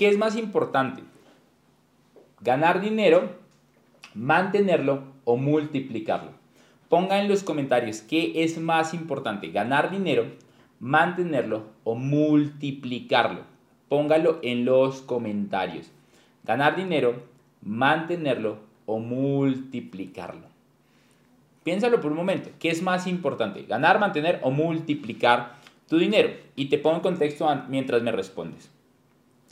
¿Qué es más importante? ¿Ganar dinero, mantenerlo o multiplicarlo? Pongan en los comentarios qué es más importante, ganar dinero, mantenerlo o multiplicarlo. Póngalo en los comentarios. Ganar dinero, mantenerlo o multiplicarlo. Piénsalo por un momento. ¿Qué es más importante? ¿Ganar, mantener o multiplicar tu dinero? Y te pongo en contexto mientras me respondes.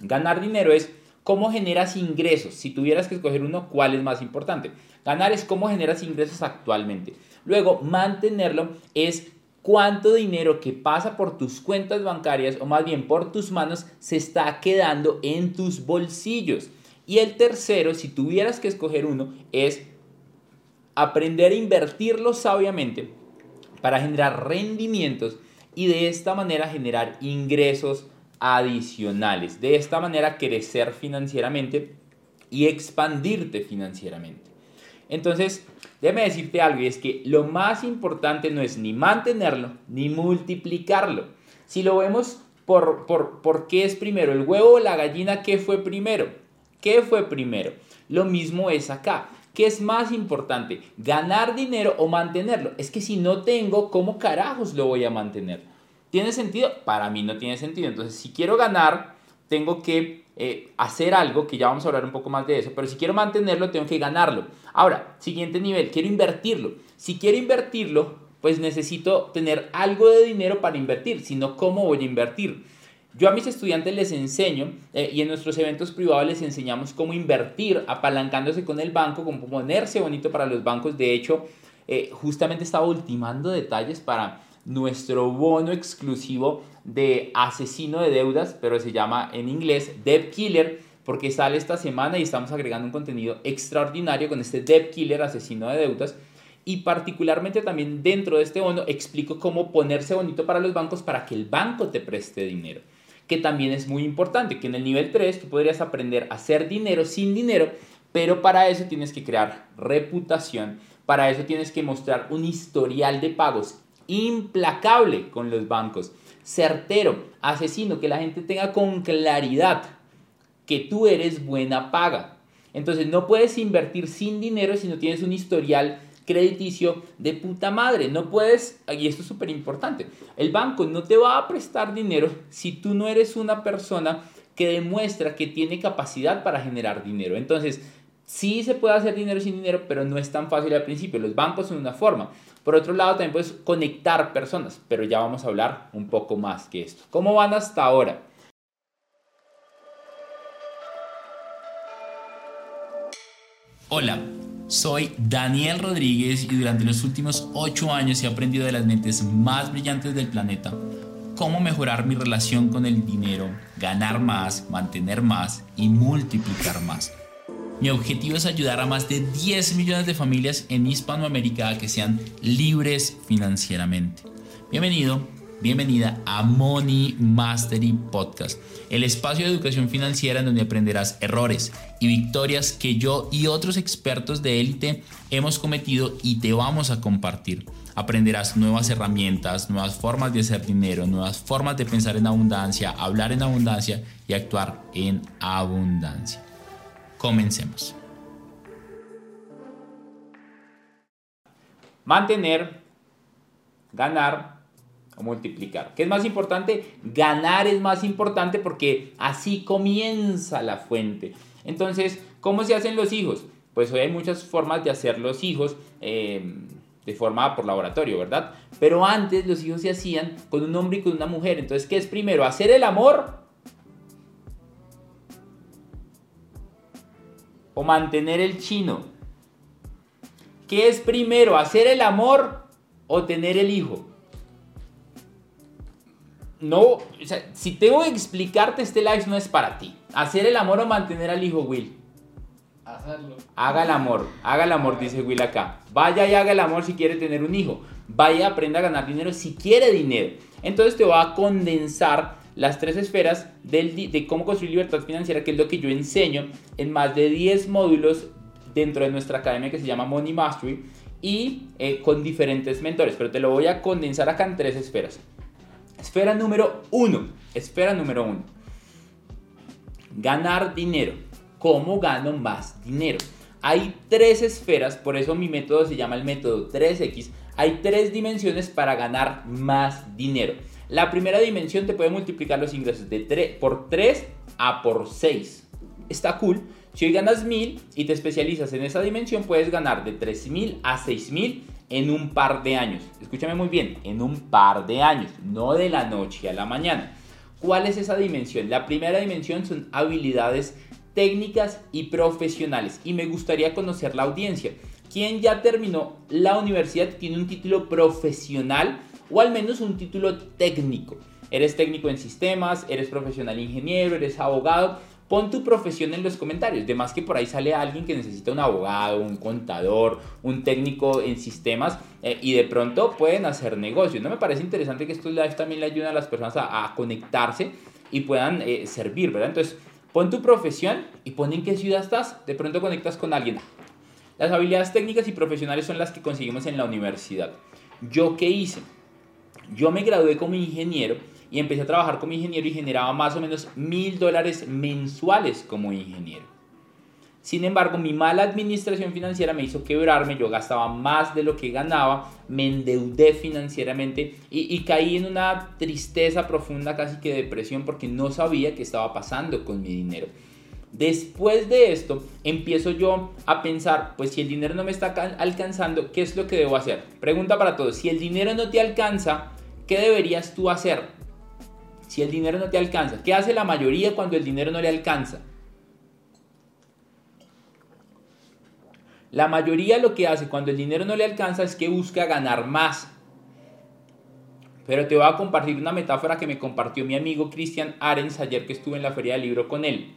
Ganar dinero es cómo generas ingresos. Si tuvieras que escoger uno, ¿cuál es más importante? Ganar es cómo generas ingresos actualmente. Luego, mantenerlo es cuánto dinero que pasa por tus cuentas bancarias o más bien por tus manos se está quedando en tus bolsillos. Y el tercero, si tuvieras que escoger uno, es aprender a invertirlo sabiamente para generar rendimientos y de esta manera generar ingresos adicionales. De esta manera crecer financieramente y expandirte financieramente. Entonces, déjame decirte algo y es que lo más importante no es ni mantenerlo ni multiplicarlo. Si lo vemos por, por, por qué es primero, el huevo o la gallina, ¿qué fue primero? ¿Qué fue primero? Lo mismo es acá. ¿Qué es más importante? ¿Ganar dinero o mantenerlo? Es que si no tengo, ¿cómo carajos lo voy a mantener? ¿Tiene sentido? Para mí no tiene sentido. Entonces, si quiero ganar, tengo que eh, hacer algo, que ya vamos a hablar un poco más de eso, pero si quiero mantenerlo, tengo que ganarlo. Ahora, siguiente nivel, quiero invertirlo. Si quiero invertirlo, pues necesito tener algo de dinero para invertir, si no, ¿cómo voy a invertir? Yo a mis estudiantes les enseño eh, y en nuestros eventos privados les enseñamos cómo invertir apalancándose con el banco, cómo ponerse bonito para los bancos. De hecho, eh, justamente estaba ultimando detalles para nuestro bono exclusivo de asesino de deudas, pero se llama en inglés Debt Killer porque sale esta semana y estamos agregando un contenido extraordinario con este Debt Killer asesino de deudas. Y particularmente también dentro de este bono explico cómo ponerse bonito para los bancos para que el banco te preste dinero que también es muy importante, que en el nivel 3 tú podrías aprender a hacer dinero sin dinero, pero para eso tienes que crear reputación, para eso tienes que mostrar un historial de pagos implacable con los bancos, certero, asesino, que la gente tenga con claridad que tú eres buena paga. Entonces no puedes invertir sin dinero si no tienes un historial crediticio de puta madre. No puedes, y esto es súper importante, el banco no te va a prestar dinero si tú no eres una persona que demuestra que tiene capacidad para generar dinero. Entonces, sí se puede hacer dinero sin dinero, pero no es tan fácil al principio. Los bancos son una forma. Por otro lado, también puedes conectar personas, pero ya vamos a hablar un poco más que esto. ¿Cómo van hasta ahora? Hola, soy Daniel Rodríguez y durante los últimos 8 años he aprendido de las mentes más brillantes del planeta cómo mejorar mi relación con el dinero, ganar más, mantener más y multiplicar más. Mi objetivo es ayudar a más de 10 millones de familias en Hispanoamérica a que sean libres financieramente. Bienvenido Bienvenida a Money Mastery Podcast, el espacio de educación financiera en donde aprenderás errores y victorias que yo y otros expertos de élite hemos cometido y te vamos a compartir. Aprenderás nuevas herramientas, nuevas formas de hacer dinero, nuevas formas de pensar en abundancia, hablar en abundancia y actuar en abundancia. Comencemos. Mantener, ganar, multiplicar. ¿Qué es más importante? Ganar es más importante porque así comienza la fuente. Entonces, ¿cómo se hacen los hijos? Pues hoy hay muchas formas de hacer los hijos eh, de forma por laboratorio, ¿verdad? Pero antes los hijos se hacían con un hombre y con una mujer. Entonces, ¿qué es primero? ¿Hacer el amor? ¿O mantener el chino? ¿Qué es primero? ¿Hacer el amor o tener el hijo? no, o sea, si tengo que explicarte, este live no es para ti. Hacer el amor o mantener al hijo, Will. Hacerlo. Haga el amor, haga el amor, dice Will acá. Vaya y haga el amor si quiere tener un hijo. Vaya y aprenda a ganar dinero si quiere dinero. Entonces te va a condensar las tres esferas de cómo construir libertad financiera, que es lo que yo enseño en más de 10 módulos dentro de nuestra academia que se llama Money Mastery y eh, con diferentes mentores. Pero te lo voy a condensar acá en tres esferas. Esfera número uno. Esfera número uno. ganar dinero. ¿Cómo gano más dinero? Hay tres esferas, por eso mi método se llama el método 3X. Hay tres dimensiones para ganar más dinero. La primera dimensión te puede multiplicar los ingresos de 3 por 3 a por 6. Está cool. Si hoy ganas 1000 y te especializas en esa dimensión, puedes ganar de 3000 a 6000 en un par de años. Escúchame muy bien, en un par de años, no de la noche a la mañana. ¿Cuál es esa dimensión? La primera dimensión son habilidades técnicas y profesionales. Y me gustaría conocer la audiencia. ¿Quién ya terminó la universidad tiene un título profesional o al menos un título técnico? Eres técnico en sistemas, eres profesional ingeniero, eres abogado. Pon tu profesión en los comentarios. De más que por ahí sale alguien que necesita un abogado, un contador, un técnico en sistemas eh, y de pronto pueden hacer negocio. ¿No me parece interesante que estos live también le ayuden a las personas a, conectarse y puedan eh, servir, ¿verdad? Entonces, Pon tu profesión y pon en qué ciudad estás. De pronto conectas con alguien. Las habilidades técnicas y profesionales son las que conseguimos en la universidad. ¿Yo qué hice? Yo me gradué como ingeniero y empecé a trabajar como ingeniero y generaba más o menos mil dólares mensuales como ingeniero. Sin embargo, mi mala administración financiera me hizo quebrarme, yo gastaba más de lo que ganaba, me endeudé financieramente y, caí en una tristeza profunda, casi que depresión, porque no sabía qué estaba pasando con mi dinero. Después de esto, empiezo yo a pensar, pues si el dinero no me está alcanzando, ¿qué es lo que debo hacer? Pregunta para todos, si el dinero no te alcanza, ¿qué deberías tú hacer? Si el dinero no te alcanza, ¿qué hace la mayoría cuando el dinero no le alcanza? La mayoría lo que hace cuando el dinero no le alcanza es que busca ganar más. Pero te voy a compartir una metáfora que me compartió mi amigo Christian Arens ayer que estuve en la feria del libro con él.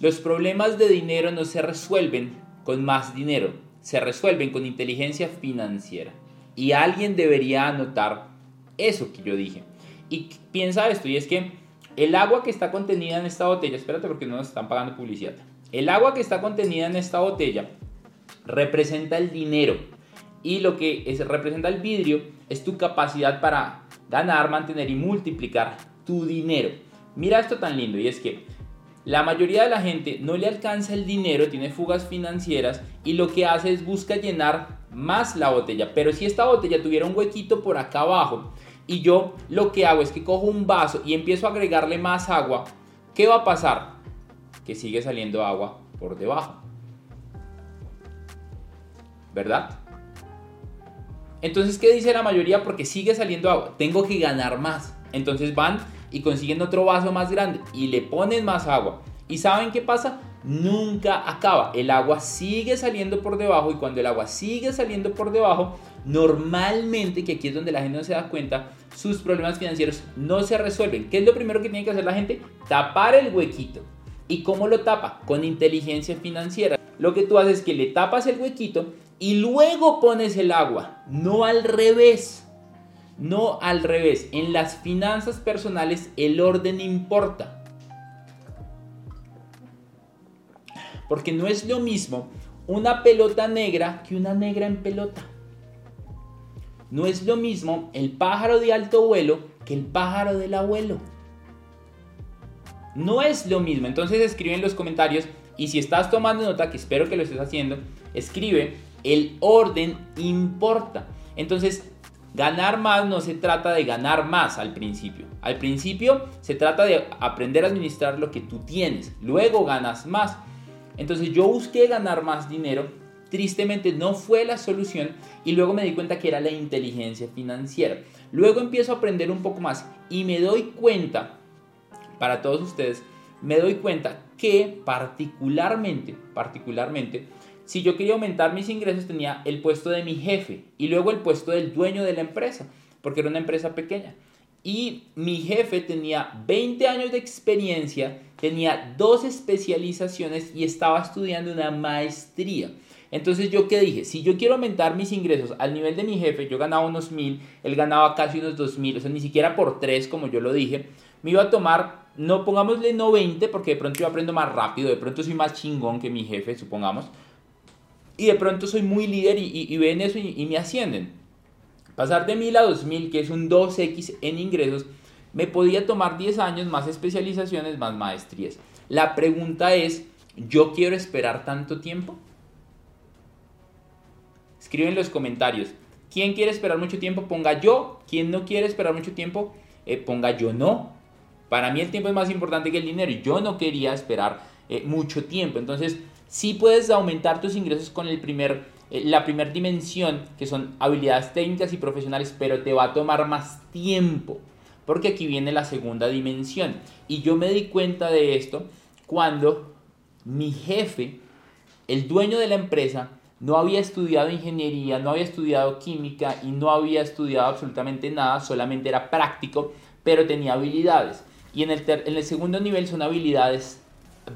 Los problemas de dinero no se resuelven con más dinero, se resuelven con inteligencia financiera. Y alguien debería anotar eso que yo dije. Y piensa esto, y es que el agua que está contenida en esta botella, espérate porque no nos están pagando publicidad. El agua que está contenida en esta botella representa el dinero y lo que es, representa el vidrio es tu capacidad para ganar, mantener y multiplicar tu dinero. Mira esto tan lindo y es que la mayoría de la gente no le alcanza el dinero, tiene fugas financieras y lo que hace es busca llenar más la botella. Pero si esta botella tuviera un huequito por acá abajo y yo lo que hago es que cojo un vaso y empiezo a agregarle más agua, ¿qué va a pasar? Que sigue saliendo agua por debajo. ¿verdad? Entonces, ¿qué dice la mayoría? Porque sigue saliendo agua, tengo que ganar más. Entonces van y consiguen otro vaso más grande y le ponen más agua. ¿Y saben qué pasa? Nunca acaba. El agua sigue saliendo por debajo y cuando el agua sigue saliendo por debajo, normalmente, que aquí es donde la gente no se da cuenta, sus problemas financieros no se resuelven. ¿Qué es lo primero que tiene que hacer la gente? Tapar el huequito. ¿Y cómo lo tapa? Con inteligencia financiera. Lo que tú haces es que le tapas el huequito y luego pones el agua, no al revés. No al revés. En las finanzas personales el orden importa. Porque no es lo mismo una pelota negra que una negra en pelota. No es lo mismo el pájaro de alto vuelo que el pájaro del abuelo. No es lo mismo. Entonces escribe en los comentarios y si estás tomando nota, que espero que lo estés haciendo, escribe el orden importa. Entonces, ganar más no se trata de ganar más al principio. Al principio se trata de aprender a administrar lo que tú tienes. Luego ganas más. Entonces yo busqué ganar más dinero. Tristemente no fue la solución y luego me di cuenta que era la inteligencia financiera. Luego empiezo a aprender un poco más y me doy cuenta, para todos ustedes, me doy cuenta que particularmente, particularmente, si yo quería aumentar mis ingresos tenía el puesto de mi jefe y luego el puesto del dueño de la empresa, porque era una empresa pequeña. Y mi jefe tenía 20 años de experiencia, tenía dos especializaciones y estaba estudiando una maestría. Entonces yo qué dije, si yo quiero aumentar mis ingresos al nivel de mi jefe, yo ganaba unos mil, él ganaba casi unos dos mil, o sea, ni siquiera por tres como yo lo dije, me iba a tomar, no pongámosle no 20 porque de pronto yo aprendo más rápido, de pronto soy más chingón que mi jefe, supongamos, y de pronto soy muy líder y, ven eso y, me ascienden. Pasar de 1000 a 2000, que es un 2x en ingresos, me podía tomar 10 años más especializaciones, más maestrías. La pregunta es, ¿yo quiero esperar tanto tiempo? Escribe en los comentarios. ¿Quién quiere esperar mucho tiempo? Ponga yo. ¿Quién no quiere esperar mucho tiempo? Eh, ponga yo no. Para mí el tiempo es más importante que el dinero yo no quería esperar eh, mucho tiempo. Entonces, sí puedes aumentar tus ingresos con el primer, eh, la primera dimensión, que son habilidades técnicas y profesionales, pero te va a tomar más tiempo. Porque aquí viene la segunda dimensión. Y yo me di cuenta de esto cuando mi jefe, el dueño de la empresa, no había estudiado ingeniería, no había estudiado química y no había estudiado absolutamente nada, solamente era práctico, pero tenía habilidades. Y en el, en el segundo nivel son habilidades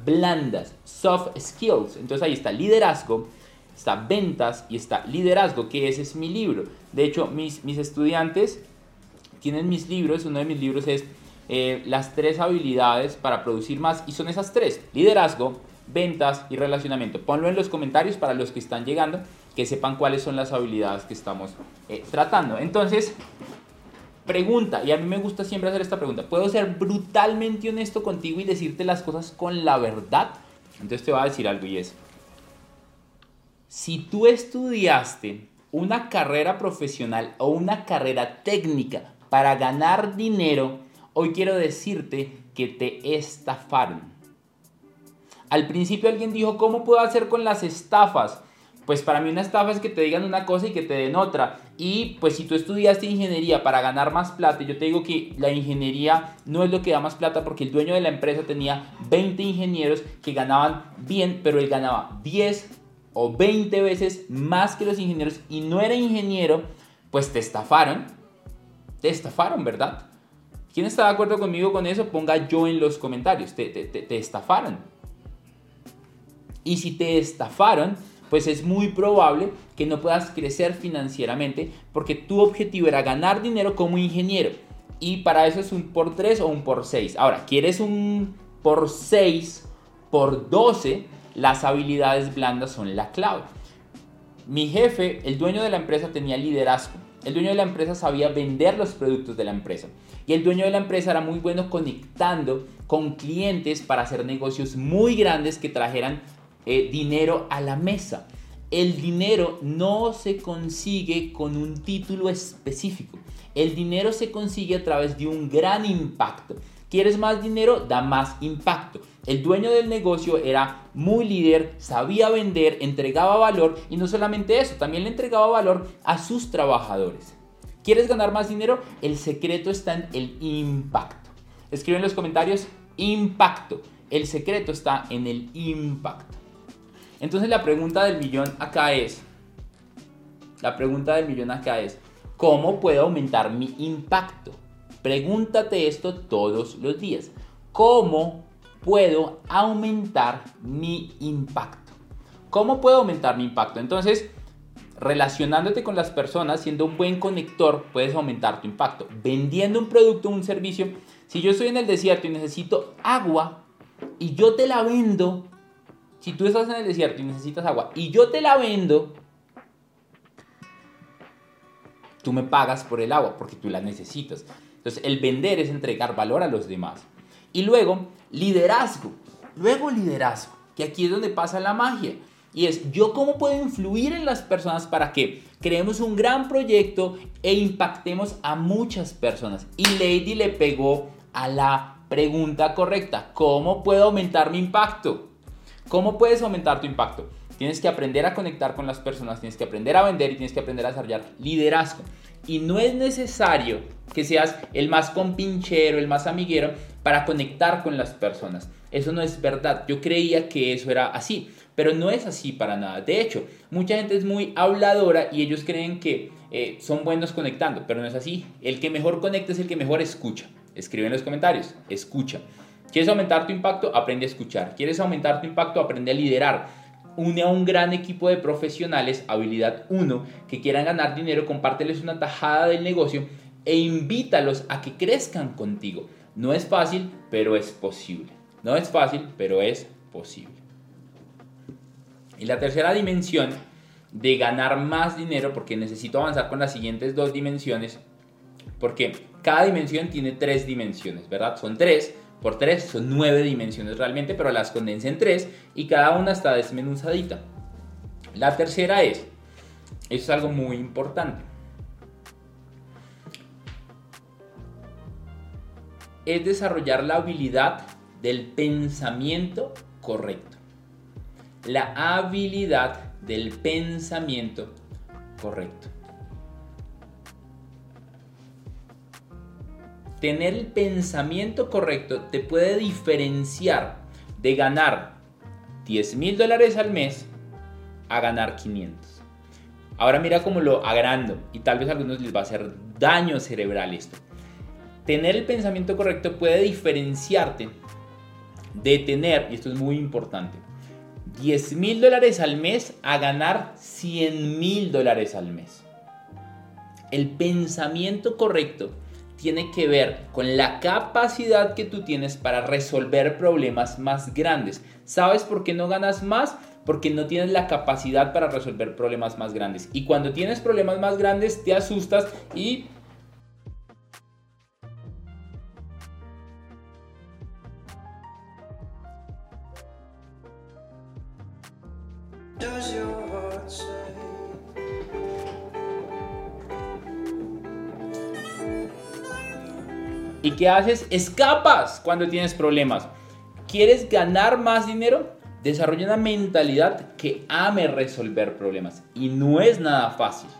blandas, soft skills. Entonces ahí está liderazgo, está ventas y está liderazgo, que ese es mi libro. De hecho, mis, mis estudiantes tienen mis libros, uno de mis libros es eh, las tres habilidades para producir más y son esas tres, liderazgo, ventas y relacionamiento. Ponlo en los comentarios para los que están llegando, que sepan cuáles son las habilidades que estamos eh, tratando. Entonces, pregunta, y a mí me gusta siempre hacer esta pregunta, ¿puedo ser brutalmente honesto contigo y decirte las cosas con la verdad? Entonces te voy a decir algo y es, si tú estudiaste una carrera profesional o una carrera técnica para ganar dinero, hoy quiero decirte que te estafaron. Al principio alguien dijo, ¿cómo puedo hacer con las estafas? Pues para mí una estafa es que te digan una cosa y que te den otra. Y pues si tú estudiaste ingeniería para ganar más plata, yo te digo que la ingeniería no es lo que da más plata porque el dueño de la empresa tenía 20 ingenieros que ganaban bien, pero él ganaba 10 o 20 veces más que los ingenieros y no era ingeniero, pues te estafaron. Te estafaron, ¿verdad? ¿Quién está de acuerdo conmigo con eso? Ponga yo en los comentarios. Te, te, te estafaron. Y si te estafaron, pues es muy probable que no puedas crecer financieramente porque tu objetivo era ganar dinero como ingeniero. Y para eso es un por 3 o un por 6. Ahora, ¿quieres un por 6, por 12? Las habilidades blandas son la clave. Mi jefe, el dueño de la empresa, tenía liderazgo. El dueño de la empresa sabía vender los productos de la empresa. Y el dueño de la empresa era muy bueno conectando con clientes para hacer negocios muy grandes que trajeran eh, dinero a la mesa. El dinero no se consigue con un título específico. El dinero se consigue a través de un gran impacto. ¿Quieres más dinero? Da más impacto. El dueño del negocio era muy líder, sabía vender, entregaba valor y no solamente eso, también le entregaba valor a sus trabajadores. ¿Quieres ganar más dinero? El secreto está en el impacto. Escribe en los comentarios impacto. El secreto está en el impacto. Entonces la pregunta del millón acá es, la pregunta del millón acá es, ¿cómo puedo aumentar mi impacto? Pregúntate esto todos los días. ¿Cómo puedo aumentar mi impacto? ¿Cómo puedo aumentar mi impacto? Entonces, relacionándote con las personas, siendo un buen conector, puedes aumentar tu impacto. Vendiendo un producto o un servicio, si yo estoy en el desierto y necesito agua y yo te la vendo si tú estás en el desierto y necesitas agua y yo te la vendo, tú me pagas por el agua porque tú la necesitas. Entonces, el vender es entregar valor a los demás. Y luego, liderazgo. Luego, liderazgo, que aquí es donde pasa la magia. Y es, ¿yo cómo puedo influir en las personas para que creemos un gran proyecto e impactemos a muchas personas? Y Lady le pegó a la pregunta correcta. ¿Cómo puedo aumentar mi impacto? ¿Cómo puedes aumentar tu impacto? Tienes que aprender a conectar con las personas, tienes que aprender a vender y tienes que aprender a desarrollar liderazgo. Y no es necesario que seas el más compinchero, el más amiguero para conectar con las personas. Eso no es verdad. Yo creía que eso era así, pero no es así para nada. De hecho, mucha gente es muy habladora y ellos creen que eh, son buenos conectando, pero no es así. El que mejor conecta es el que mejor escucha. Escribe en los comentarios, escucha. ¿Quieres aumentar tu impacto? Aprende a escuchar. ¿Quieres aumentar tu impacto? Aprende a liderar. Une a un gran equipo de profesionales, habilidad 1, que quieran ganar dinero, compárteles una tajada del negocio e invítalos a que crezcan contigo. No es fácil, pero es posible. No es fácil, pero es posible. Y la tercera dimensión de ganar más dinero, porque necesito avanzar con las siguientes dos dimensiones, Porque cada dimensión tiene tres dimensiones, ¿verdad? Son tres por tres, son nueve dimensiones realmente, pero las condensé en tres y cada una está desmenuzadita. La tercera es, eso es algo muy importante, es desarrollar la habilidad del pensamiento correcto. La habilidad del pensamiento correcto. Tener el pensamiento correcto te puede diferenciar de ganar 10 mil dólares al mes a ganar 500. Ahora mira cómo lo agrando y tal vez a algunos les va a hacer daño cerebral esto. Tener el pensamiento correcto puede diferenciarte de tener, y esto es muy importante, 10 mil dólares al mes a ganar 100 mil dólares al mes. El pensamiento correcto tiene que ver con la capacidad que tú tienes para resolver problemas más grandes. ¿Sabes por qué no ganas más? Porque no tienes la capacidad para resolver problemas más grandes. Y cuando tienes problemas más grandes te asustas y ¿Y qué haces? Escapas cuando tienes problemas. ¿Quieres ganar más dinero? Desarrolla una mentalidad que ame resolver problemas. Y no es nada fácil.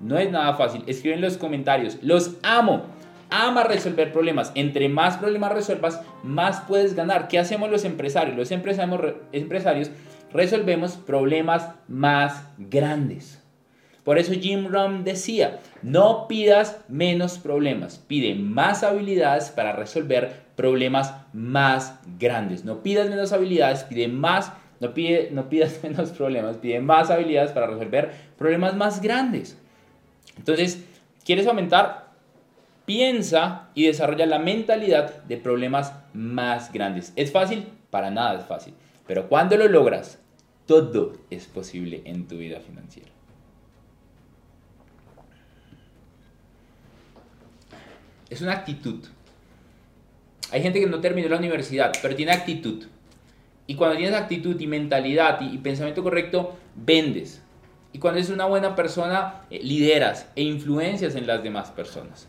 No es nada fácil. Escribe en los comentarios. Los amo. Ama resolver problemas. Entre más problemas resuelvas, más puedes ganar. ¿Qué hacemos los empresarios? Los empresarios resolvemos problemas más grandes. Por eso Jim Rohn decía, no pidas menos problemas, pide más habilidades para resolver problemas más grandes. No pidas menos habilidades, pide más, no, pide, no pidas menos problemas, pide más habilidades para resolver problemas más grandes. Entonces, ¿quieres aumentar? Piensa y desarrolla la mentalidad de problemas más grandes. ¿Es fácil? Para nada es fácil. Pero cuando lo logras, todo es posible en tu vida financiera. Es una actitud. Hay gente que no terminó la universidad, pero tiene actitud. Y cuando tienes actitud y mentalidad y, pensamiento correcto, vendes. Y cuando eres una buena persona, eh, lideras e influencias en las demás personas.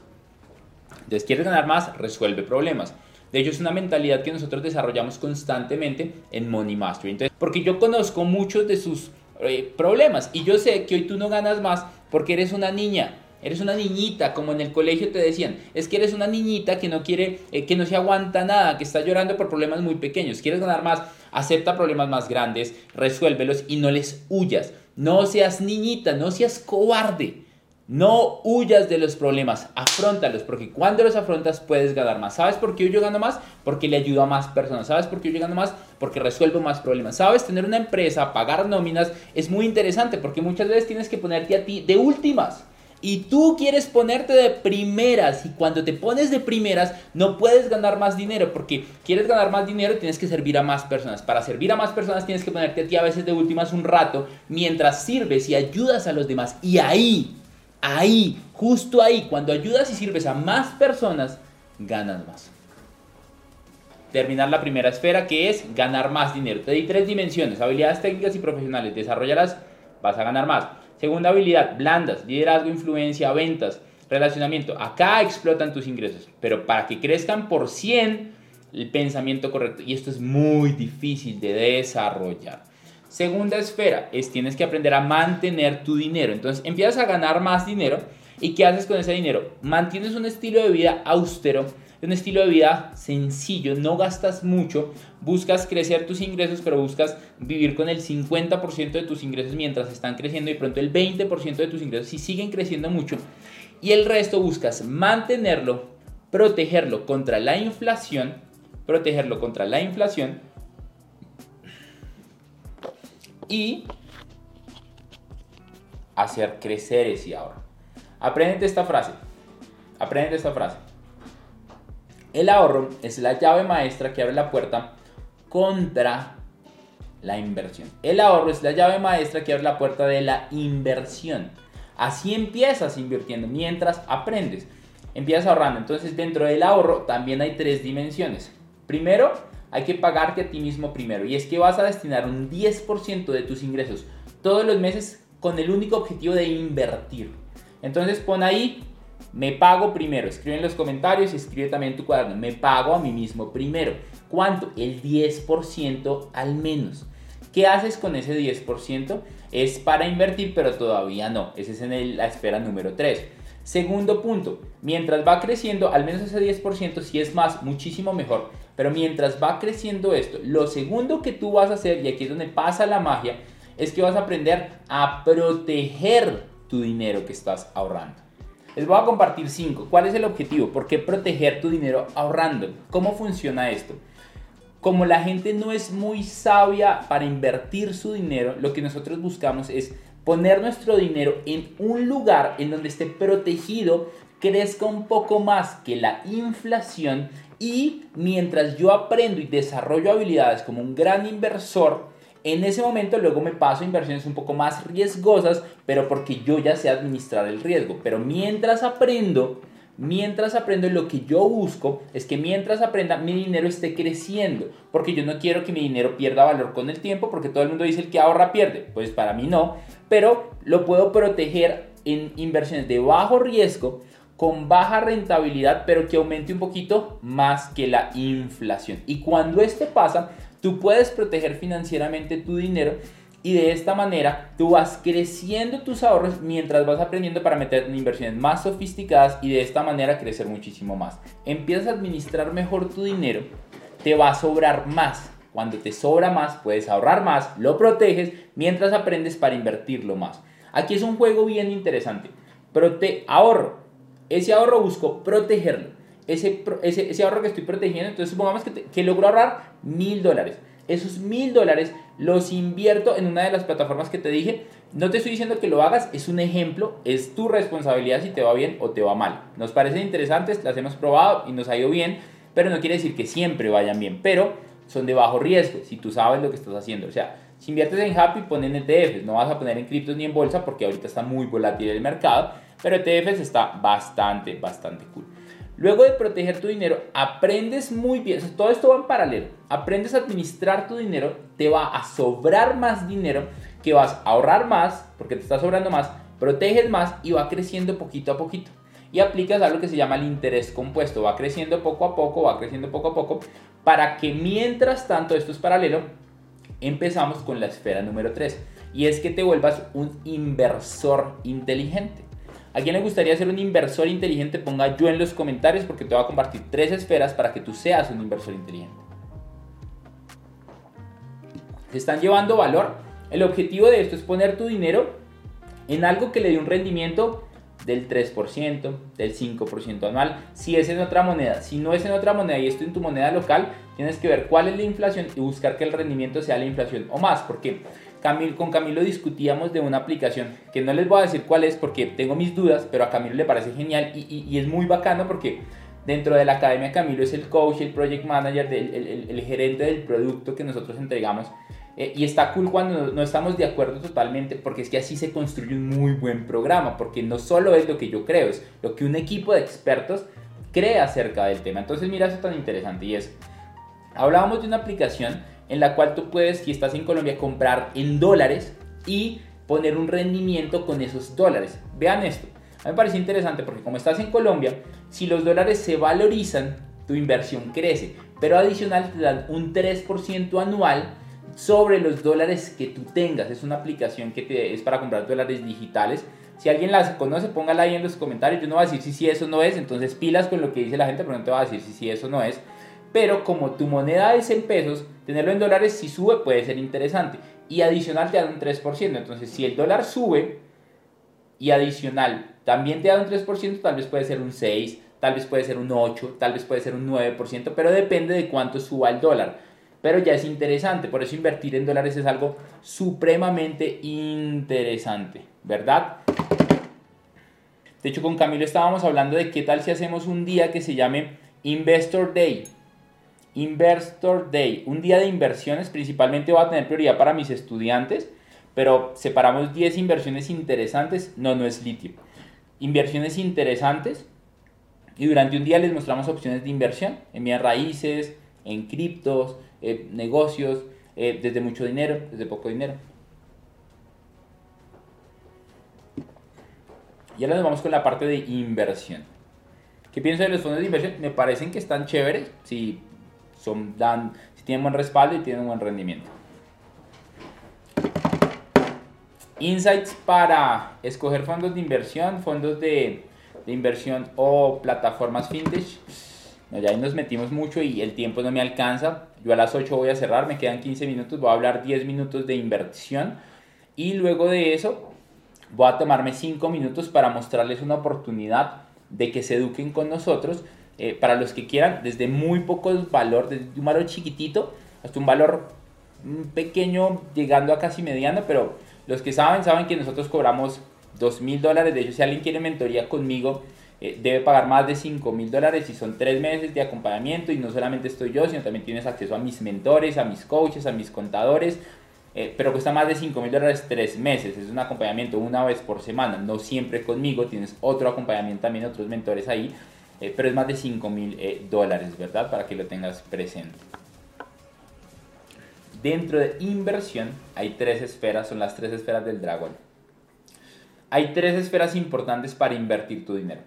Entonces, ¿quieres ganar más? Resuelve problemas. De hecho, es una mentalidad que nosotros desarrollamos constantemente en Money Mastery. Entonces, porque yo conozco muchos de sus eh, problemas y yo sé que hoy tú no ganas más porque eres una niña Eres una niñita, como en el colegio te decían. Es que eres una niñita que no quiere, eh, que no se aguanta nada, que está llorando por problemas muy pequeños. Quieres ganar más, acepta problemas más grandes, resuélvelos y no les huyas. No seas niñita, no seas cobarde. No huyas de los problemas, afrontalos, porque cuando los afrontas puedes ganar más. ¿Sabes por qué yo gano más? Porque le ayudo a más personas. ¿Sabes por qué yo gano más? Porque resuelvo más problemas. ¿Sabes? Tener una empresa, pagar nóminas es muy interesante porque muchas veces tienes que ponerte a ti de últimas. Y tú quieres ponerte de primeras y cuando te pones de primeras no puedes ganar más dinero porque quieres ganar más dinero tienes que servir a más personas. Para servir a más personas tienes que ponerte a ti a veces de últimas un rato mientras sirves y ayudas a los demás. Y ahí, ahí, justo ahí, cuando ayudas y sirves a más personas, ganas más. Terminar la primera esfera que es ganar más dinero. Te di tres dimensiones, habilidades técnicas y profesionales. Desarrollalas, vas a ganar más. Segunda habilidad, blandas, liderazgo, influencia, ventas, relacionamiento. Acá explotan tus ingresos, pero para que crezcan por 100, el pensamiento correcto. Y esto es muy difícil de desarrollar. Segunda esfera es tienes que aprender a mantener tu dinero. Entonces empiezas a ganar más dinero. ¿Y qué haces con ese dinero? Mantienes un estilo de vida austero un estilo de vida sencillo, no gastas mucho, buscas crecer tus ingresos, pero buscas vivir con el 50% de tus ingresos mientras están creciendo y pronto el 20% de tus ingresos si siguen creciendo mucho. Y el resto buscas mantenerlo, protegerlo contra la inflación, protegerlo contra la inflación y hacer crecer ese ahorro. Aprende esta frase. Aprende esta frase. El ahorro es la llave maestra que abre la puerta contra la inversión. El ahorro es la llave maestra que abre la puerta de la inversión. Así empiezas invirtiendo mientras aprendes. Empiezas ahorrando. Entonces dentro del ahorro también hay tres dimensiones. Primero, hay que pagarte a ti mismo primero. Y es que vas a destinar un 10% de tus ingresos todos los meses con el único objetivo de invertir. Entonces pon ahí, me pago primero. Escribe en los comentarios y escribe también en tu cuaderno. Me pago a mí mismo primero. ¿Cuánto? El 10% al menos. ¿Qué haces con ese 10%? Es para invertir, pero todavía no. Ese es en la esfera número 3. Segundo punto, mientras va creciendo, al menos ese 10%, si es más, muchísimo mejor. Pero mientras va creciendo esto, lo segundo que tú vas a hacer, y aquí es donde pasa la magia, es que vas a aprender a proteger tu dinero que estás ahorrando. Les voy a compartir cinco. ¿Cuál es el objetivo? ¿Por qué proteger tu dinero ahorrando? ¿Cómo funciona esto? Como la gente no es muy sabia para invertir su dinero, lo que nosotros buscamos es poner nuestro dinero en un lugar en donde esté protegido, crezca un poco más que la inflación y mientras yo aprendo y desarrollo habilidades como un gran inversor, en ese momento luego me paso a inversiones un poco más riesgosas, pero porque yo ya sé administrar el riesgo. Pero mientras aprendo, mientras aprendo lo que yo busco es que mientras aprenda mi dinero esté creciendo, porque yo no quiero que mi dinero pierda valor con el tiempo, porque todo el mundo dice el que ahorra pierde, pues para mí no, pero lo puedo proteger en inversiones de bajo riesgo con baja rentabilidad, pero que aumente un poquito más que la inflación. Y cuando esto pasa, tú puedes proteger financieramente tu dinero y de esta manera tú vas creciendo tus ahorros mientras vas aprendiendo para meter en inversiones más sofisticadas y de esta manera crecer muchísimo más. Empiezas a administrar mejor tu dinero, te va a sobrar más. Cuando te sobra más, puedes ahorrar más, lo proteges mientras aprendes para invertirlo más. Aquí es un juego bien interesante. Pero te ahorro, ese ahorro busco protegerlo. Ese, ese, ahorro que estoy protegiendo, entonces supongamos que, que logro ahorrar mil dólares. Esos mil dólares los invierto en una de las plataformas que te dije. No te estoy diciendo que lo hagas, es un ejemplo, es tu responsabilidad si te va bien o te va mal. Nos parecen interesantes, las hemos probado y nos ha ido bien, pero no quiere decir que siempre vayan bien, pero son de bajo riesgo si tú sabes lo que estás haciendo. O sea, si inviertes en Happy, pon en ETFs, no vas a poner en criptos ni en bolsa porque ahorita está muy volátil el mercado pero ETFs está bastante, bastante cool. Luego de proteger tu dinero, aprendes muy bien, todo esto va en paralelo, aprendes a administrar tu dinero, te va a sobrar más dinero, que vas a ahorrar más, porque te está sobrando más, proteges más y va creciendo poquito a poquito. Y aplicas algo que se llama el interés compuesto, va creciendo poco a poco, va creciendo poco a poco, para que mientras tanto, esto es paralelo, empezamos con la esfera número 3, y es que te vuelvas un inversor inteligente. ¿A quién le gustaría ser un inversor inteligente? Ponga yo en los comentarios porque te voy a compartir tres esferas para que tú seas un inversor inteligente. ¿Te están llevando valor? El objetivo de esto es poner tu dinero en algo que le dé un rendimiento del 3%, del 5% anual, si es en otra moneda. Si no es en otra moneda y esto en tu moneda local, tienes que ver cuál es la inflación y buscar que el rendimiento sea la inflación o más, porque con Camilo discutíamos de una aplicación que no les voy a decir cuál es porque tengo mis dudas, pero a Camilo le parece genial y, es muy bacano porque dentro de la academia Camilo es el coach, el project manager, el, gerente del producto que nosotros entregamos. Eh, y está cool cuando no, estamos de acuerdo totalmente, porque es que así se construye un muy buen programa, porque no solo es lo que yo creo, es lo que un equipo de expertos cree acerca del tema. Entonces mira eso tan interesante y es, hablábamos de una aplicación en la cual tú puedes, si estás en Colombia, comprar en dólares y poner un rendimiento con esos dólares. Vean esto. A mí me parece interesante porque como estás en Colombia, si los dólares se valorizan, tu inversión crece. Pero adicional te dan un 3% anual sobre los dólares que tú tengas. Es una aplicación que te, es para comprar dólares digitales. Si alguien las conoce, póngala ahí en los comentarios. Yo no voy a decir si, si eso no es. Entonces pilas con lo que dice la gente, pero no te voy a decir si, si eso no es. Pero como tu moneda es en pesos, tenerlo en dólares si sube puede ser interesante. Y adicional te da un 3%. Entonces si el dólar sube y adicional también te da un 3%, tal vez puede ser un 6, tal vez puede ser un 8, tal vez puede ser un 9%, pero depende de cuánto suba el dólar. Pero ya es interesante, por eso invertir en dólares es algo supremamente interesante, ¿verdad? De hecho, con Camilo estábamos hablando de qué tal si hacemos un día que se llame Investor Day Investor Day, un día de inversiones, principalmente va a tener prioridad para mis estudiantes, pero separamos 10 inversiones interesantes, no, no es litio. Inversiones interesantes y durante un día les mostramos opciones de inversión en bienes raíces, en criptos, eh, negocios, eh, desde mucho dinero, desde poco dinero. Y ahora nos vamos con la parte de inversión. ¿Qué pienso de los fondos de inversión? Me parecen que están chéveres si, son, dan, si tienen buen respaldo y tienen buen rendimiento. Insights para escoger fondos de inversión, fondos de, de inversión o plataformas fintech. Ya ahí nos metimos mucho y el tiempo no me alcanza. Yo a las 8 voy a cerrar, me quedan 15 minutos, voy a hablar 10 minutos de inversión y luego de eso voy a tomarme 5 minutos para mostrarles una oportunidad de que se eduquen con nosotros. Eh, para los que quieran, desde muy poco valor, desde un valor chiquitito hasta un valor pequeño, llegando a casi mediano, pero los que saben, saben que nosotros cobramos 2 mil dólares. De hecho, si alguien quiere mentoría conmigo, eh, debe pagar más de 5 mil dólares y son 3 meses de acompañamiento. Y no solamente estoy yo, sino también tienes acceso a mis mentores, a mis coaches, a mis contadores. Eh, pero cuesta más de 5 mil dólares 3 meses. Es un acompañamiento una vez por semana, no siempre conmigo. Tienes otro acompañamiento también, otros mentores ahí. Eh, pero es más de 5 mil dólares, ¿verdad? Para que lo tengas presente. Dentro de inversión hay tres esferas, son las tres esferas del dragón. Hay tres esferas importantes para invertir tu dinero.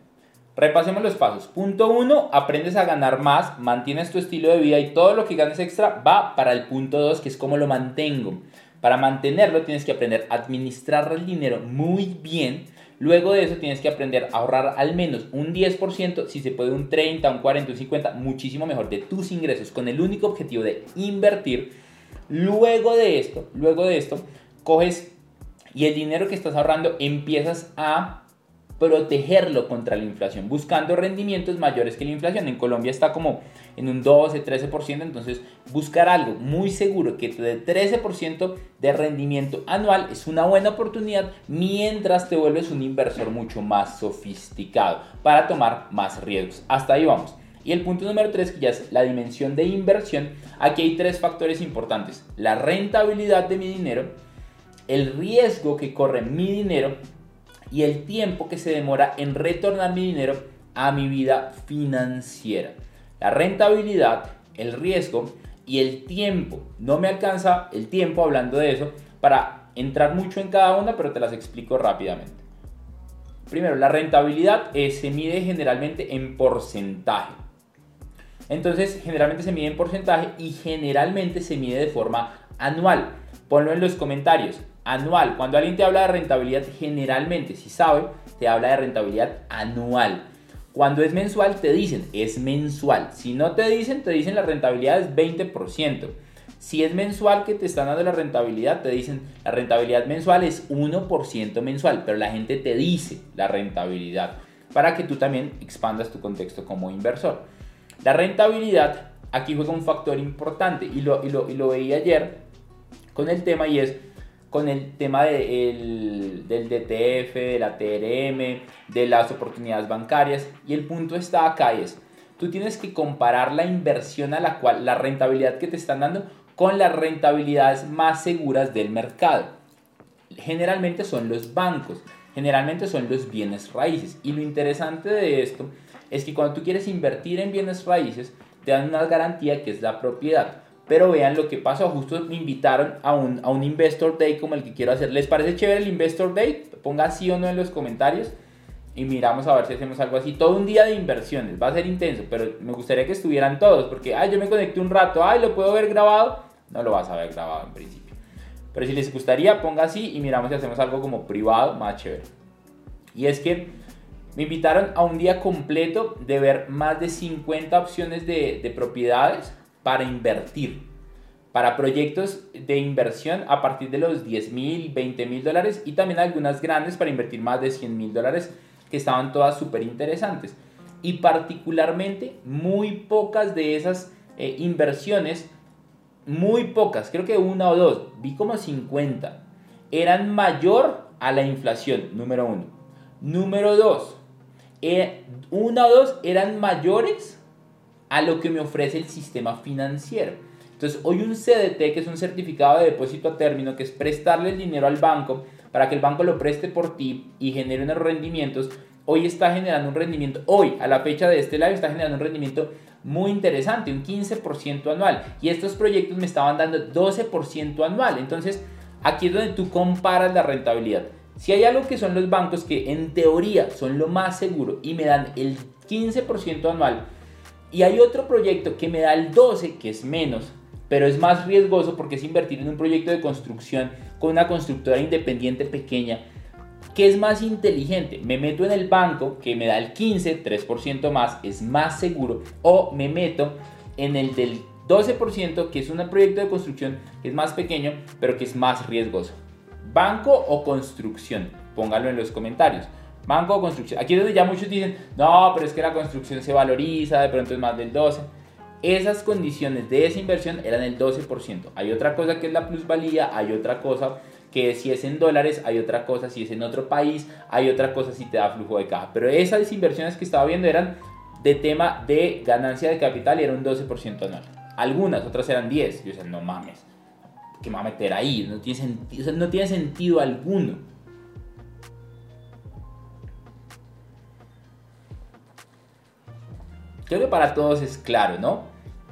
Repasemos los pasos. Punto uno, aprendes a ganar más, mantienes tu estilo de vida y todo lo que ganes extra va para el punto dos, que es cómo lo mantengo. Para mantenerlo tienes que aprender a administrar el dinero muy bien. Luego de eso tienes que aprender a ahorrar al menos un 10%, si se puede un 30, un 40, un 50, muchísimo mejor de tus ingresos con el único objetivo de invertir. Luego de esto, luego de esto, coges y el dinero que estás ahorrando empiezas a protegerlo contra la inflación, buscando rendimientos mayores que la inflación. En Colombia está como en un 12, 13%, entonces buscar algo muy seguro que te dé 13% de rendimiento anual es una buena oportunidad mientras te vuelves un inversor mucho más sofisticado para tomar más riesgos. Hasta ahí vamos. Y el punto número 3, que ya es la dimensión de inversión, aquí hay tres factores importantes. La rentabilidad de mi dinero, el riesgo que corre mi dinero y el tiempo que se demora en retornar mi dinero a mi vida financiera. La rentabilidad, el riesgo y el tiempo. No me alcanza el tiempo hablando de eso para entrar mucho en cada una, pero te las explico rápidamente. Primero, la rentabilidad se mide generalmente en porcentaje. Entonces, generalmente se mide en porcentaje y generalmente se mide de forma anual. Ponlo en los comentarios anual. Cuando alguien te habla de rentabilidad, generalmente, si sabe, te habla de rentabilidad anual. Cuando es mensual, te dicen, es mensual. Si no te dicen, te dicen la rentabilidad es 20%. Si es mensual que te están dando la rentabilidad, te dicen la rentabilidad mensual es 1% mensual, pero la gente te dice la rentabilidad para que tú también expandas tu contexto como inversor. La rentabilidad aquí juega un factor importante y lo, y lo, y lo veía ayer con el tema y es con el tema del DTF, de la TRM, de las oportunidades bancarias. Y el punto está acá es, tú tienes que comparar la inversión a la cual, la rentabilidad que te están dando con las rentabilidades más seguras del mercado. Generalmente son los bancos, generalmente son los bienes raíces. Y lo interesante de esto es que cuando tú quieres invertir en bienes raíces, te dan una garantía que es la propiedad. Pero vean lo que pasó, justo me invitaron a un, a un Investor Day como el que quiero hacer. ¿Les parece chévere el Investor Day? Ponga sí o no en los comentarios y miramos a ver si hacemos algo así. Todo un día de inversiones, va a ser intenso, pero me gustaría que estuvieran todos, porque, ay, yo me conecté un rato, ay, lo puedo ver grabado. No lo vas a ver grabado en principio. Pero si les gustaría, ponga así y miramos si hacemos algo como privado, más chévere. Y es que me invitaron a un día completo de ver más de 50 opciones de, de propiedades para invertir, para proyectos de inversión a partir de los 10 mil, 20 mil dólares y también algunas grandes para invertir más de 100 mil dólares que estaban todas súper interesantes. Y particularmente muy pocas de esas eh, inversiones, muy pocas, creo que una o dos, vi como 50, eran mayor a la inflación, número uno. Número dos, eh, una o dos eran mayores a lo que me ofrece el sistema financiero. Entonces, hoy un CDT, que es un certificado de depósito a término, que es prestarle el dinero al banco para que el banco lo preste por ti y genere unos rendimientos, hoy está generando un rendimiento, hoy a la fecha de este live está generando un rendimiento muy interesante, un 15% anual. Y estos proyectos me estaban dando 12% anual. Entonces, aquí es donde tú comparas la rentabilidad. Si hay algo que son los bancos que en teoría son lo más seguro y me dan el 15% anual, y hay otro proyecto que me da el 12, que es menos, pero es más riesgoso porque es invertir en un proyecto de construcción con una constructora independiente pequeña, que es más inteligente. Me meto en el banco que me da el 15, 3% más, es más seguro, o me meto en el del 12%, que es un proyecto de construcción que es más pequeño, pero que es más riesgoso. ¿Banco o construcción? Póngalo en los comentarios. Banco o construcción. Aquí es donde ya muchos dicen, no, pero es que la construcción se valoriza, de pronto es más del 12%. Esas condiciones de esa inversión eran el 12%. Hay otra cosa que es la plusvalía, hay otra cosa que si es en dólares, hay otra cosa si es en otro país, hay otra cosa si te da flujo de caja. Pero esas inversiones que estaba viendo eran de tema de ganancia de capital y era un 12% anual. Algunas, otras eran 10. Yo decía, no mames, ¿qué me va a meter ahí? No tiene, sentido, no tiene sentido alguno. Creo que para todos es claro, ¿no?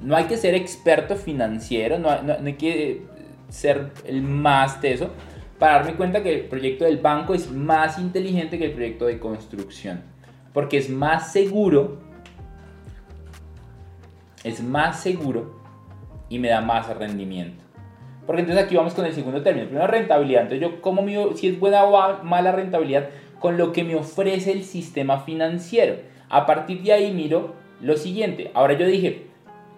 No hay que ser experto financiero, no, hay que ser el más teso para darme cuenta que el proyecto del banco es más inteligente que el proyecto de construcción. Porque es más seguro, es más seguro y me da más rendimiento. Porque entonces aquí vamos con el segundo término. Primero, rentabilidad. Entonces yo, como si es buena o mala rentabilidad? Con lo que me ofrece el sistema financiero. A partir de ahí miro lo siguiente. Ahora yo dije,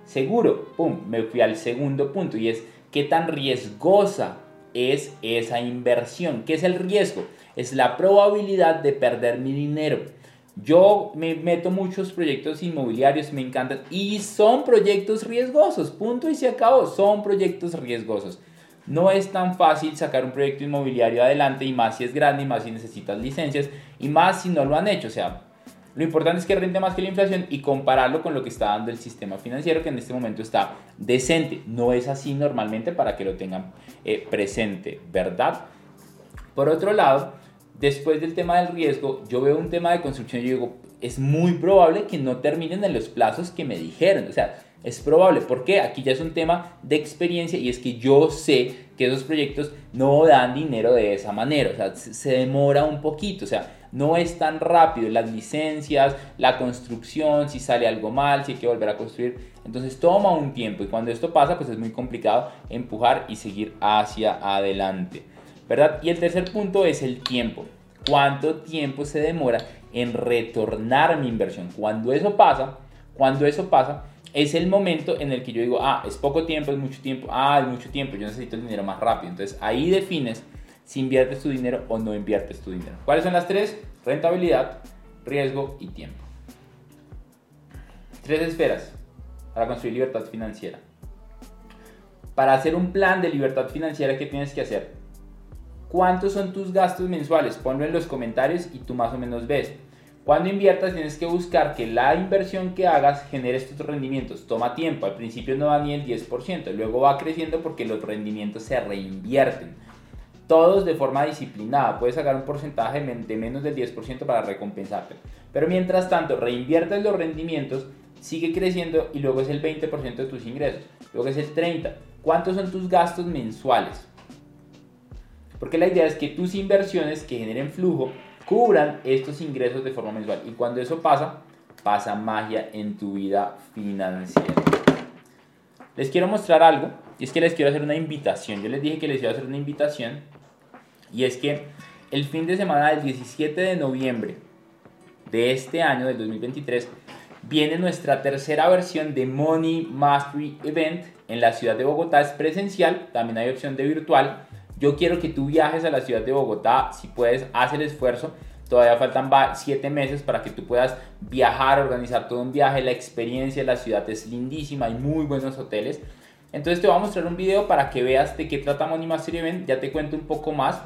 seguro, pum, me fui al segundo punto y es qué tan riesgosa es esa inversión. ¿Qué es el riesgo? Es la probabilidad de perder mi dinero. Yo me meto muchos proyectos inmobiliarios, me encantan y son proyectos riesgosos, punto y se acabó, son proyectos riesgosos. No es tan fácil sacar un proyecto inmobiliario adelante y más si es grande y más si necesitas licencias y más si no lo han hecho. O sea, lo importante es que rente más que la inflación y compararlo con lo que está dando el sistema financiero que en este momento está decente. No es así normalmente para que lo tengan eh, presente, ¿verdad? Por otro lado, después del tema del riesgo, yo veo un tema de construcción y digo, es muy probable que no terminen en los plazos que me dijeron. O sea, es probable. porque Aquí ya es un tema de experiencia y es que yo sé que esos proyectos no dan dinero de esa manera. O sea, se demora un poquito. O sea, no es tan rápido. Las licencias, la construcción, si sale algo mal, si hay que volver a construir. Entonces toma un tiempo y cuando esto pasa pues es muy complicado empujar y seguir hacia adelante. ¿Verdad? Y el tercer punto es el tiempo. ¿Cuánto tiempo se demora en retornar mi inversión? Cuando eso pasa, cuando eso pasa, es el momento en el que yo digo, ah, es poco tiempo, es mucho tiempo, ah, es mucho tiempo, yo necesito el dinero más rápido. Entonces ahí defines si inviertes tu dinero o no inviertes tu dinero. ¿Cuáles son las tres? Rentabilidad, riesgo y tiempo. Tres esferas para construir libertad financiera. Para hacer un plan de libertad financiera, ¿qué tienes que hacer? ¿Cuántos son tus gastos mensuales? Ponlo en los comentarios y tú más o menos ves. Cuando inviertas tienes que buscar que la inversión que hagas genere estos rendimientos. Toma tiempo, al principio no da ni el 10%, luego va creciendo porque los rendimientos se reinvierten todos de forma disciplinada. Puedes sacar un porcentaje de menos del 10% para recompensarte. Pero mientras tanto, reinviertes los rendimientos, sigue creciendo y luego es el 20% de tus ingresos. Luego es el 30%. ¿Cuántos son tus gastos mensuales? Porque la idea es que tus inversiones que generen flujo cubran estos ingresos de forma mensual. Y cuando eso pasa, pasa magia en tu vida financiera. Les quiero mostrar algo y es que les quiero hacer una invitación. Yo les dije que les iba a hacer una invitación y es que el fin de semana del 17 de noviembre de este año, del 2023, viene nuestra tercera versión de Money Mastery Event en la ciudad de Bogotá. Es presencial, también hay opción de virtual. Yo quiero que tú viajes a la ciudad de Bogotá, si puedes, haz el esfuerzo. Todavía faltan 7 meses para que tú puedas viajar, organizar todo un viaje. La experiencia, la ciudad es lindísima, hay muy buenos hoteles. Entonces te voy a mostrar un video para que veas de qué trata Money Mastery Event. Ya te cuento un poco más.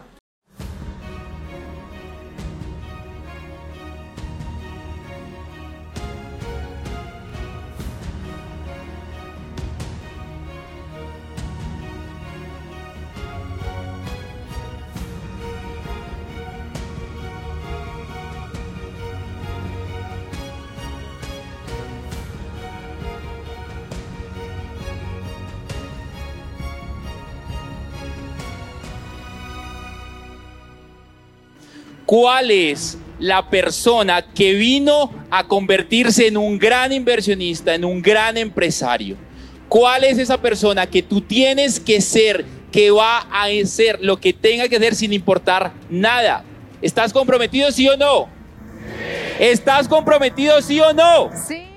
¿Cuál es la persona que vino a convertirse en un gran inversionista, en un gran empresario? ¿Cuál es esa persona que tú tienes que ser, que va a hacer lo que tenga que hacer sin importar nada? ¿Estás comprometido, sí o no? ¿Estás comprometido, sí o no? Sí.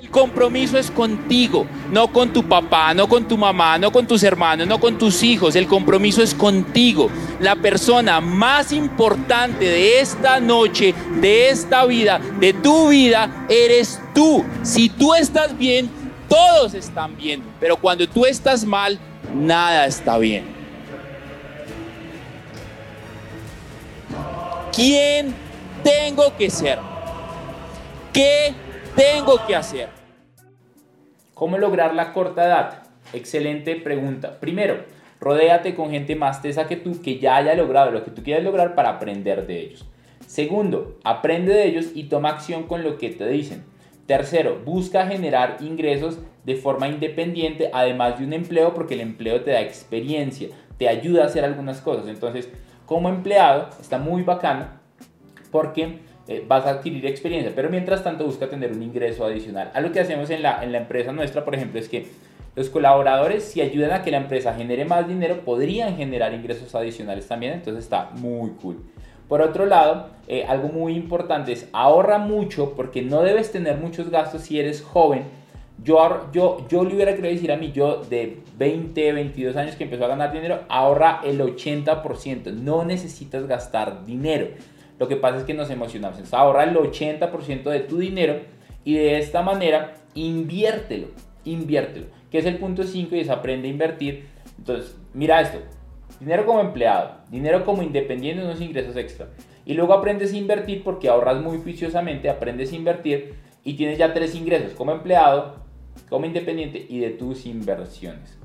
El compromiso es contigo, no con tu papá, no con tu mamá, no con tus hermanos, no con tus hijos. El compromiso es contigo. La persona más importante de esta noche, de esta vida, de tu vida, eres tú. Si tú estás bien, todos están bien. Pero cuando tú estás mal, nada está bien. ¿Quién tengo que ser? ¿Qué tengo que hacer? ¿Cómo lograr la corta edad? Excelente pregunta. Primero, rodéate con gente más tesa que tú que ya haya logrado lo que tú quieres lograr para aprender de ellos. Segundo, aprende de ellos y toma acción con lo que te dicen. Tercero, busca generar ingresos de forma independiente, además de un empleo, porque el empleo te da experiencia, te ayuda a hacer algunas cosas. Entonces, como empleado, está muy bacano porque eh, vas a adquirir experiencia, pero mientras tanto busca tener un ingreso adicional. Algo que hacemos en la, en la empresa nuestra, por ejemplo, es que los colaboradores, si ayudan a que la empresa genere más dinero, podrían generar ingresos adicionales también, entonces está muy cool. Por otro lado, eh, algo muy importante es ahorra mucho porque no debes tener muchos gastos si eres joven. Yo, yo, yo le hubiera querido decir a mí, yo de 20, 22 años que empezó a ganar dinero, ahorra el 80%. No necesitas gastar dinero. Lo que pasa es que nos emocionamos. Entonces, ahorra el 80% de tu dinero y de esta manera inviértelo, inviértelo. Que es el punto 5 y es aprende a invertir. Entonces, mira esto. Dinero como empleado, dinero como independiente, unos ingresos extra. Y luego aprendes a invertir porque ahorras muy juiciosamente, aprendes a invertir y tienes ya tres ingresos como empleado, como independiente y de tus inversiones.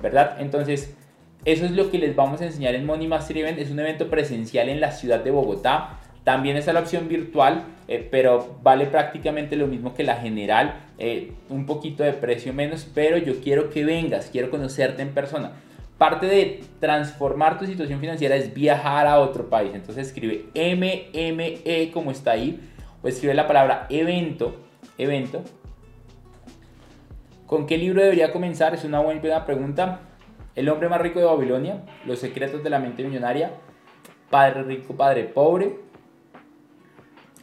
¿Verdad? Entonces, eso es lo que les vamos a enseñar en Money Mastery Event. Es un evento presencial en la ciudad de Bogotá. También está la opción virtual, eh, pero vale prácticamente lo mismo que la general. Eh, un poquito de precio menos, pero yo quiero que vengas, quiero conocerte en persona. Parte de transformar tu situación financiera es viajar a otro país. Entonces escribe MME como está ahí, o escribe la palabra evento, evento. ¿Con qué libro debería comenzar? Es una buena pregunta. El hombre más rico de Babilonia, Los secretos de la mente millonaria, Padre rico, Padre pobre.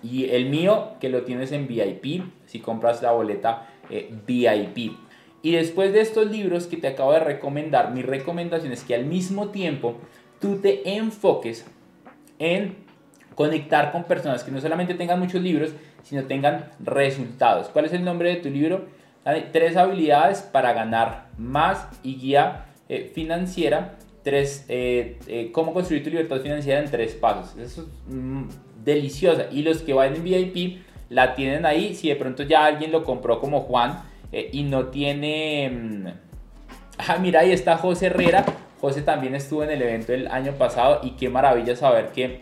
Y el mío, que lo tienes en VIP, si compras la boleta eh, VIP. Y después de estos libros que te acabo de recomendar, mi recomendación es que al mismo tiempo tú te enfoques en conectar con personas que no solamente tengan muchos libros, sino tengan resultados. ¿Cuál es el nombre de tu libro? Tres habilidades para ganar más y guía eh, financiera, tres, eh, eh, cómo construir tu libertad financiera en tres pasos. Eso es mm, deliciosa. Y los que van en VIP la tienen ahí. Si de pronto ya alguien lo compró como Juan y no tiene... Mm, ah, mira, ahí está José Herrera. José también estuvo en el evento el año pasado y qué maravilla saber que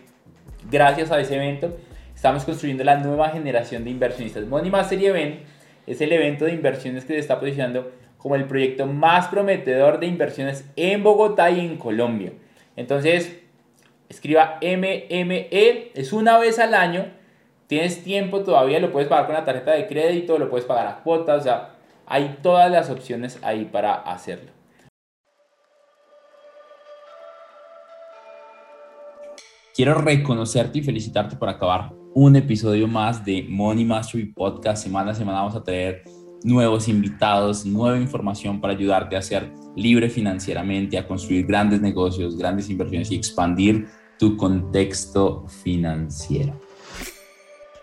gracias a ese evento estamos construyendo la nueva generación de inversionistas. Money Mastery Event es el evento de inversiones que se está posicionando como el proyecto más prometedor de inversiones en Bogotá y en Colombia. Entonces, escriba MME, es una vez al año, tienes tiempo todavía, lo puedes pagar con la tarjeta de crédito, lo puedes pagar a cuotas, o sea, hay todas las opciones ahí para hacerlo. Quiero reconocerte y felicitarte por acabar un episodio más de Money Mastery Podcast. Semana a semana vamos a tener nuevos invitados, nueva información para ayudarte a ser libre financieramente, a construir grandes negocios, grandes inversiones y expandir tu contexto financiero.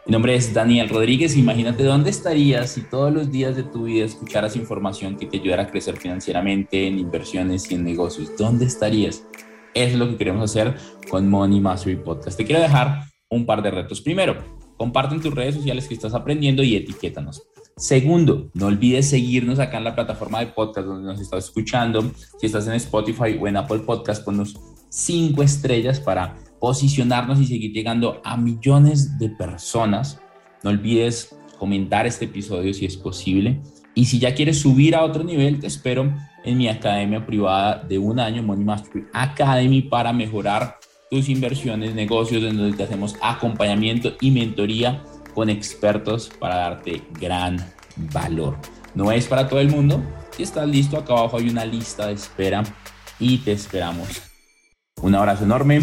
Mi nombre es Daniel Rodríguez. Imagínate dónde estarías si todos los días de tu vida escucharas información que te ayudara a crecer financieramente en inversiones y en negocios. ¿Dónde estarías? Es lo que queremos hacer con Money Mastery Podcast. Te quiero dejar un par de retos. Primero, comparte en tus redes sociales que estás aprendiendo y etiquétanos. Segundo, no olvides seguirnos acá en la plataforma de podcast donde nos estás escuchando. Si estás en Spotify o en Apple Podcast, ponnos cinco estrellas para posicionarnos y seguir llegando a millones de personas. No olvides comentar este episodio si es posible. Y si ya quieres subir a otro nivel, te espero en mi academia privada de un año, Money Mastery Academy, para mejorar tus inversiones, negocios, en donde te hacemos acompañamiento y mentoría con expertos para darte gran valor. No es para todo el mundo. Si estás listo, acá abajo hay una lista de espera y te esperamos. Un abrazo enorme.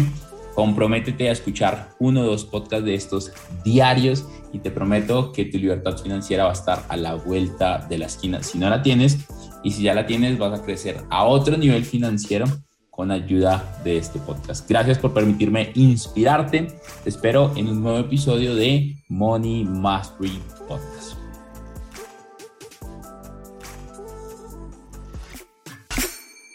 Comprométete a escuchar uno o dos podcasts de estos diarios y te prometo que tu libertad financiera va a estar a la vuelta de la esquina. Si no la tienes y si ya la tienes, vas a crecer a otro nivel financiero con ayuda de este podcast. Gracias por permitirme inspirarte. Te espero en un nuevo episodio de Money Mastery Podcast.